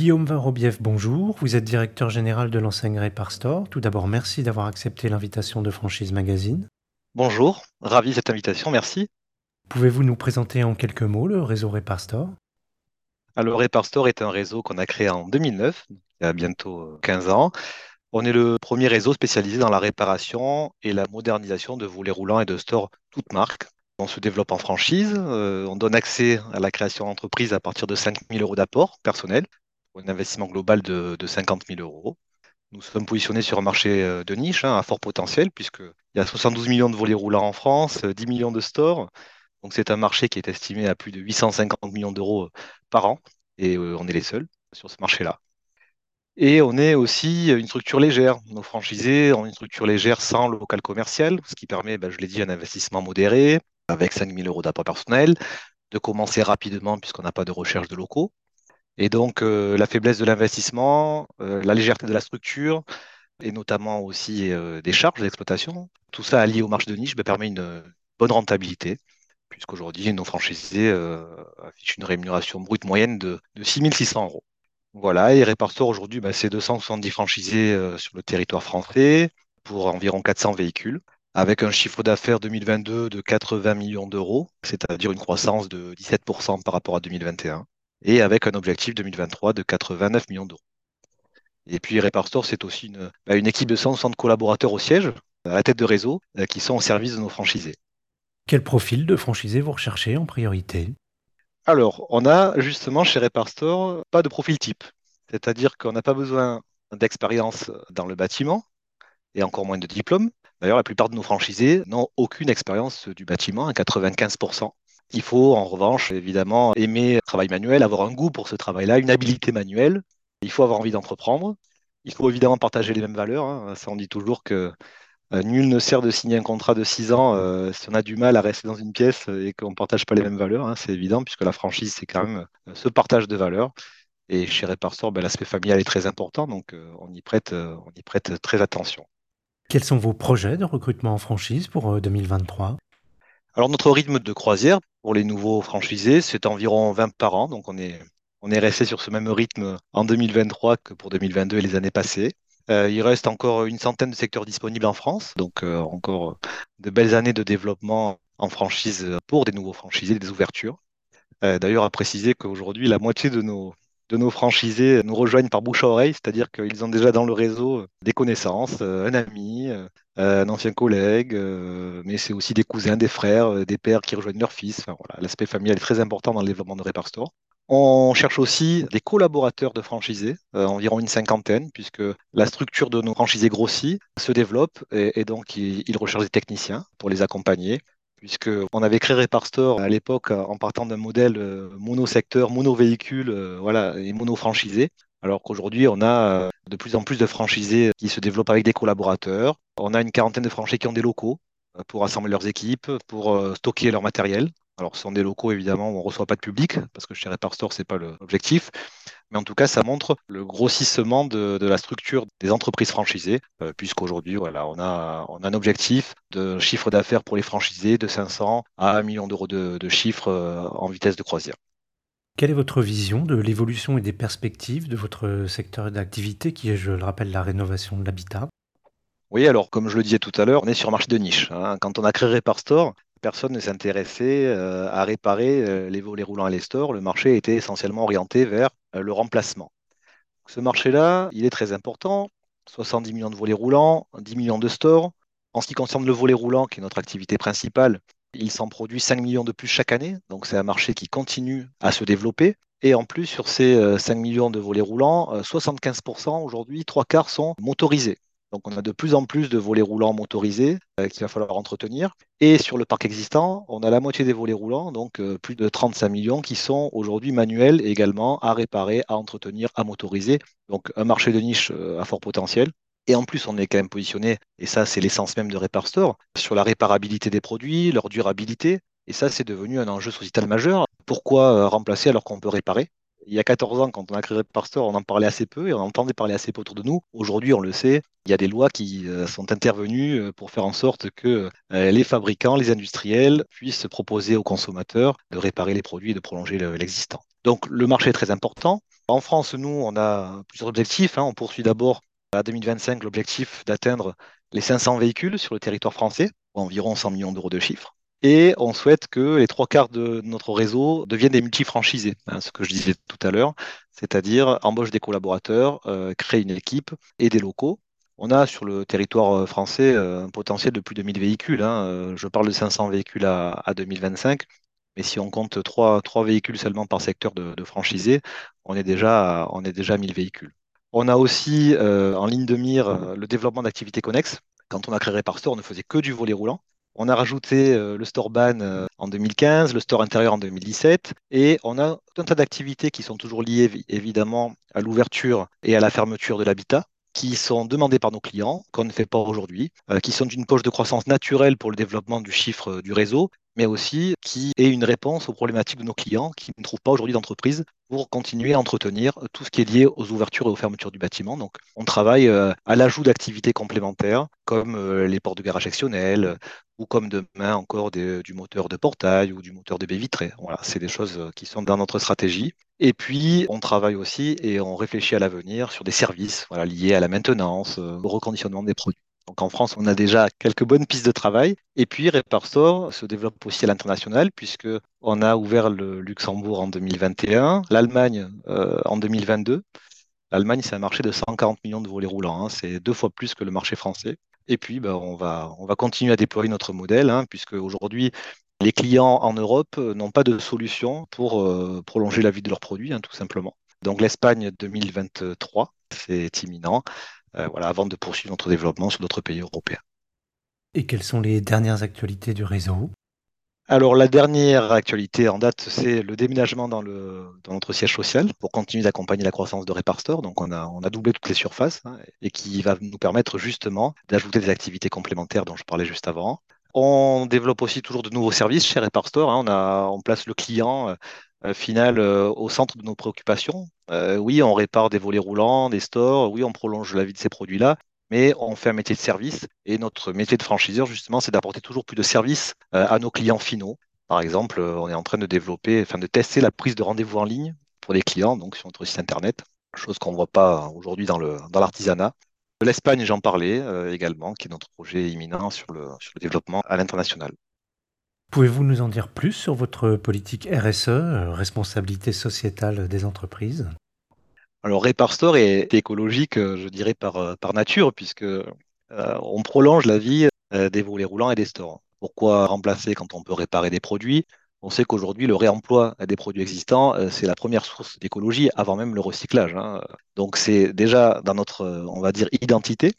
Guillaume Varobiev, bonjour. Vous êtes directeur général de l'enseigne Repar Store. Tout d'abord, merci d'avoir accepté l'invitation de Franchise Magazine. Bonjour, ravi de cette invitation, merci. Pouvez-vous nous présenter en quelques mots le réseau Repar Store? Alors, Repar Store est un réseau qu'on a créé en 2009, il y a bientôt 15 ans. On est le premier réseau spécialisé dans la réparation et la modernisation de volets roulants et de stores toutes marques. On se développe en franchise, euh, on donne accès à la création d'entreprise à partir de 5 000 euros d'apport personnel pour un investissement global de, 50 000 euros. Nous sommes positionnés sur un marché euh, de niche hein, à fort potentiel, puisqu'il y a 72 millions de volets roulants en France, 10 millions de stores. Donc c'est un marché qui est estimé à plus de 850 millions d'euros euh, par an, et on est les seuls sur ce marché-là. Et on est aussi une structure légère. Nos franchisés ont une structure légère sans local commercial, ce qui permet, ben, je l'ai dit, un investissement modéré, avec 5 000 euros d'apport personnel, de commencer rapidement puisqu'on n'a pas de recherche de locaux. Et donc, euh, la faiblesse de l'investissement, euh, la légèreté de la structure, et notamment aussi euh, des charges d'exploitation, tout ça allié au marché de niche permet une bonne rentabilité, puisqu'aujourd'hui, nos franchisés affichent une rémunération brute moyenne de, de 6 600 euros. Voilà, et Repartor aujourd'hui, bah, c'est 270 franchisés sur le territoire français pour environ 400 véhicules, avec un chiffre d'affaires 2022 de 80 millions d'euros, c'est-à-dire une croissance de 17% par rapport à 2021, et avec un objectif 2023 de 89 millions d'euros. Et puis Repartor, c'est aussi une, bah, une, équipe de 160 collaborateurs au siège, à la tête de réseau, euh, qui sont au service de nos franchisés. Quel profil de franchisés vous recherchez en priorité? Alors, on a justement chez Reparstore pas de profil type. C'est-à-dire qu'on n'a pas besoin d'expérience dans le bâtiment et encore moins de diplôme. D'ailleurs, la plupart de nos franchisés n'ont aucune expérience du bâtiment, à 95%. Il faut en revanche évidemment aimer le travail manuel, avoir un goût pour ce travail-là, une habilité manuelle. Il faut avoir envie d'entreprendre. Il faut évidemment partager les mêmes valeurs. Hein. Ça, on dit toujours que euh, nul ne sert de signer un contrat de 6 ans euh, si on a du mal à rester dans une pièce et qu'on ne partage pas les mêmes valeurs. Hein, c'est évident, puisque la franchise, c'est quand même euh, ce partage de valeurs. Et chez Reparsor, ben, l'aspect familial est très important, donc on, y prête, on y prête très attention. Quels sont vos projets de recrutement en franchise pour 2023 Alors notre rythme de croisière pour les nouveaux franchisés, c'est environ 20 par an, donc on est, on est resté sur ce même rythme en 2023 que pour 2022 et les années passées. Euh, il reste encore une centaine de secteurs disponibles en France, donc euh, encore de belles années de développement en franchise pour des nouveaux franchisés, des ouvertures. Euh, d'ailleurs, à préciser qu'aujourd'hui, la moitié de nos, de nos franchisés nous rejoignent par bouche à oreille, c'est-à-dire qu'ils ont déjà dans le réseau des connaissances, un ami, un ancien collègue, mais c'est aussi des cousins, des frères, des pères qui rejoignent leur fils. voilà, L'aspect familial est très important dans le développement de Repar Store. On cherche aussi des collaborateurs de franchisés, euh, environ une cinquantaine, puisque la structure de nos franchisés grossit, se développe, et, donc ils, recherchent des techniciens pour les accompagner puisqu'on avait créé Reparstore à l'époque en partant d'un modèle euh, monosecteur, monovéhicule euh, voilà, et mono-franchisé. Alors qu'aujourd'hui, on a de plus en plus de franchisés qui se développent avec des collaborateurs. On a une quarantaine de franchisés qui ont des locaux pour assembler leurs équipes, pour stocker leur matériel. Alors, ce sont des locaux, évidemment, où on ne reçoit pas de public, parce que chez Reparstore, ce n'est pas l'objectif. Mais en tout cas, ça montre le grossissement de, la structure des entreprises franchisées, euh, puisqu'aujourd'hui, voilà, on a, on a un objectif de chiffre d'affaires pour les franchisés de 500 à 1 million d'euros de, de chiffre euh, en vitesse de croisière. Quelle est votre vision de l'évolution et des perspectives de votre secteur d'activité, qui est, je le rappelle, la rénovation de l'habitat? Oui, alors comme je le disais tout à l'heure, on est sur un marché de niche. Hein. Quand on a créé Reparstore, personne ne s'intéressait euh, à réparer euh, les volets roulants et les stores. Le marché était essentiellement orienté vers euh, le remplacement. Ce marché-là, il est très important. 70 millions de volets roulants, 10 millions de stores. En ce qui concerne le volet roulant, qui est notre activité principale, il s'en produit 5 millions de plus chaque année. Donc c'est un marché qui continue à se développer. Et en plus, sur ces 5 millions de volets roulants, 75% aujourd'hui, trois quarts sont motorisés. Donc on a de plus en plus de volets roulants motorisés euh, qu'il va falloir entretenir. Et sur le parc existant, on a la moitié des volets roulants, donc euh, plus de 35 millions qui sont aujourd'hui manuels également à réparer, à entretenir, à motoriser. Donc un marché de niche euh, à fort potentiel. Et en plus, on est quand même positionné, et ça c'est l'essence même de Repar Store, sur la réparabilité des produits, leur durabilité. Et ça, c'est devenu un enjeu sociétal majeur. Pourquoi remplacer alors qu'on peut réparer? Il y a 14 ans, quand on a créé Store, on en parlait assez peu et on entendait parler assez peu autour de nous. Aujourd'hui, on le sait, il y a des lois qui euh, sont intervenues euh, pour faire en sorte que euh, les fabricants, les industriels puissent proposer aux consommateurs de réparer les produits et de prolonger l'existant. Donc le marché est très important. En France, nous, on a plusieurs objectifs. hein. On poursuit d'abord à 2025 l'objectif d'atteindre les 500 véhicules sur le territoire français, environ 100 millions d'euros de chiffre. Et on souhaite que les trois quarts de notre réseau deviennent des multifranchisés, hein, ce que je disais tout à l'heure, c'est-à-dire embauche des collaborateurs, euh, créer une équipe et des locaux. On a sur le territoire euh, français euh, un potentiel de plus de 1000 véhicules. hein. Euh, Je parle de 500 véhicules à, à 2025. Mais si on compte trois, véhicules seulement par secteur de, franchisés, on est déjà, on à 1000 véhicules. On a aussi en ligne de mire le développement d'activités connexes. Quand on a créé Reparstore, on ne faisait que du volet roulant. On a rajouté euh, le store ban euh, en 2015, le store intérieur en 2017, et on a tout un tas d'activités qui sont toujours liées évi- évidemment à l'ouverture et à la fermeture de l'habitat qui sont demandées par nos clients, qu'on ne fait pas aujourd'hui, euh, qui sont d'une poche de croissance naturelle pour le développement du chiffre du réseau, mais aussi qui est une réponse aux problématiques de nos clients qui ne trouvent pas aujourd'hui d'entreprise pour continuer à entretenir tout ce qui est lié aux ouvertures et aux fermetures du bâtiment. Donc, on travaille à l'ajout d'activités complémentaires comme les portes de garage sectionnelles euh, ou comme demain encore des- du moteur de portail ou du moteur de baie vitrée. Voilà, c'est des choses euh, qui sont dans notre stratégie. Et puis, on travaille aussi et on réfléchit à l'avenir sur des services liés à la maintenance, euh, au reconditionnement des produits. Donc en France, on a déjà quelques bonnes pistes de travail. Et puis Reparstore se développe aussi à l'international puisque on a ouvert le Luxembourg en 2021, l'Allemagne euh, en 2022. L'Allemagne, c'est un marché de 140 millions de volets roulants. hein. C'est deux fois plus que le marché français. Et puis, on va, on va continuer à déployer notre modèle, hein, puisque aujourd'hui, les clients en Europe euh, n'ont pas de solution pour euh, prolonger la vie de leurs produits, hein, tout simplement. Donc l'Espagne 2023, c'est imminent, euh, voilà, avant de poursuivre notre développement sur d'autres pays européens. Et quelles sont les dernières actualités du réseau? Alors, la dernière actualité en date, c'est le déménagement dans, notre siège social pour continuer d'accompagner la croissance de Reparstore. Donc, on a, doublé toutes les surfaces hein, et qui va nous permettre justement d'ajouter des activités complémentaires dont je parlais juste avant. On développe aussi toujours de nouveaux services chez Reparstore. hein. On, place le client euh, final euh, au centre de nos préoccupations. Euh, oui, on répare des volets roulants, des stores. Oui, on prolonge la vie de ces produits-là mais on fait un métier de service et notre métier de franchiseur, justement, c'est d'apporter toujours plus de services euh, à nos clients finaux. Par exemple, euh, on est en train de développer, enfin de tester la prise de rendez-vous en ligne pour les clients, donc sur notre site internet, chose qu'on ne voit pas aujourd'hui dans dans l'artisanat. De l'Espagne, j'en parlais euh, également, qui est notre projet imminent sur le, sur le développement à l'international. Pouvez-vous nous en dire plus sur votre politique RSE, responsabilité sociétale des entreprises? Alors, Reparstore est écologique, euh, je dirais, par, euh, nature, puisque euh, on prolonge la vie des volets roulants et des stores. Pourquoi remplacer quand on peut réparer des produits? On sait qu'aujourd'hui, le réemploi des produits existants, c'est la première source d'écologie avant même le recyclage. hein. Donc, c'est déjà dans notre, on va dire, identité,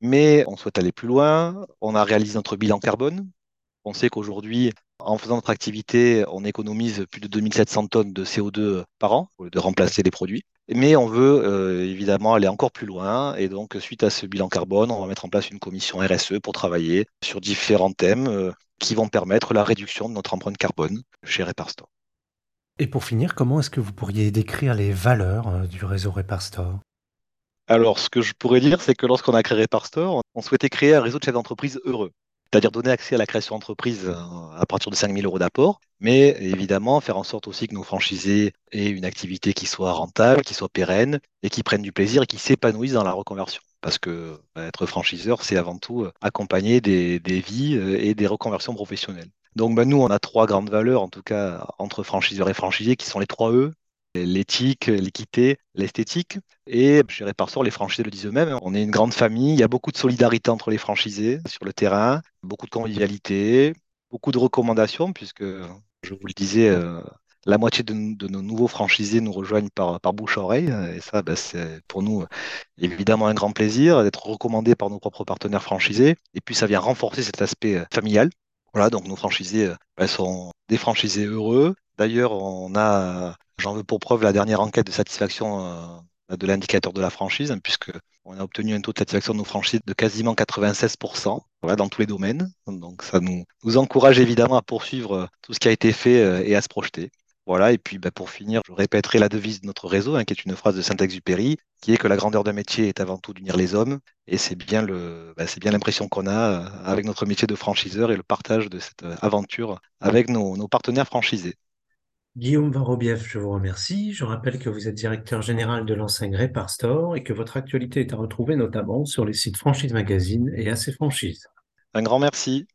mais on souhaite aller plus loin. On a réalisé notre bilan carbone. On sait qu'aujourd'hui, en faisant notre activité, on économise plus de 2700 tonnes de CO2 par an au lieu de remplacer les produits. Mais on veut euh, évidemment aller encore plus loin. Et donc, suite à ce bilan carbone, on va mettre en place une commission RSE pour travailler sur différents thèmes euh, qui vont permettre la réduction de notre empreinte carbone chez Reparstore. Et pour finir, comment est-ce que vous pourriez décrire les valeurs euh, du réseau Reparstore? Alors, ce que je pourrais dire, c'est que lorsqu'on a créé Reparstore, on souhaitait créer un réseau de chefs d'entreprise heureux. C'est-à-dire donner accès à la création d'entreprise euh, à partir de 5 000 euros d'apport, mais évidemment faire en sorte aussi que nos franchisés aient une activité qui soit rentable, qui soit pérenne, et qui prennent du plaisir et qui s'épanouissent dans la reconversion. Parce que bah, être franchiseur, c'est avant tout euh, accompagner des, vies euh, et des reconversions professionnelles. Donc bah, nous, on a trois grandes valeurs, en tout cas entre franchiseurs et franchisés, qui sont les trois E, l'éthique, l'équité, l'esthétique. Et chez Reparstore, les franchisés le disent eux-mêmes, on est une grande famille, il y a beaucoup de solidarité entre les franchisés sur le terrain, beaucoup de convivialité, beaucoup de recommandations, puisque, je vous le disais, euh, la moitié de, nos nouveaux franchisés nous rejoignent par, par bouche à oreille. Et ça, bah, c'est pour nous évidemment un grand plaisir d'être recommandés par nos propres partenaires franchisés. Et puis, ça vient renforcer cet aspect euh, familial. Voilà, donc nos franchisés euh, bah, sont des franchisés heureux. D'ailleurs, on a, j'en veux pour preuve la dernière enquête de satisfaction euh, de l'indicateur de la franchise, hein, puisque on a obtenu un taux de satisfaction de nos franchises de quasiment 96%, voilà, dans tous les domaines. Donc ça nous, encourage évidemment à poursuivre euh, tout ce qui a été fait euh, et à se projeter. Voilà, et puis bah, pour finir, je répéterai la devise de notre réseau, hein, qui est une phrase de Saint-Exupéry, qui est que la grandeur d'un métier est avant tout d'unir les hommes. Et c'est bien bah, l'impression qu'on a avec notre métier de franchiseur et le partage de cette aventure avec nos partenaires franchisés. Guillaume Varobiev, je vous remercie. Je rappelle que vous êtes directeur général de l'enseigne Repar Store et que votre actualité est à retrouver notamment sur les sites Franchise Magazine et AC Franchise. Un grand merci.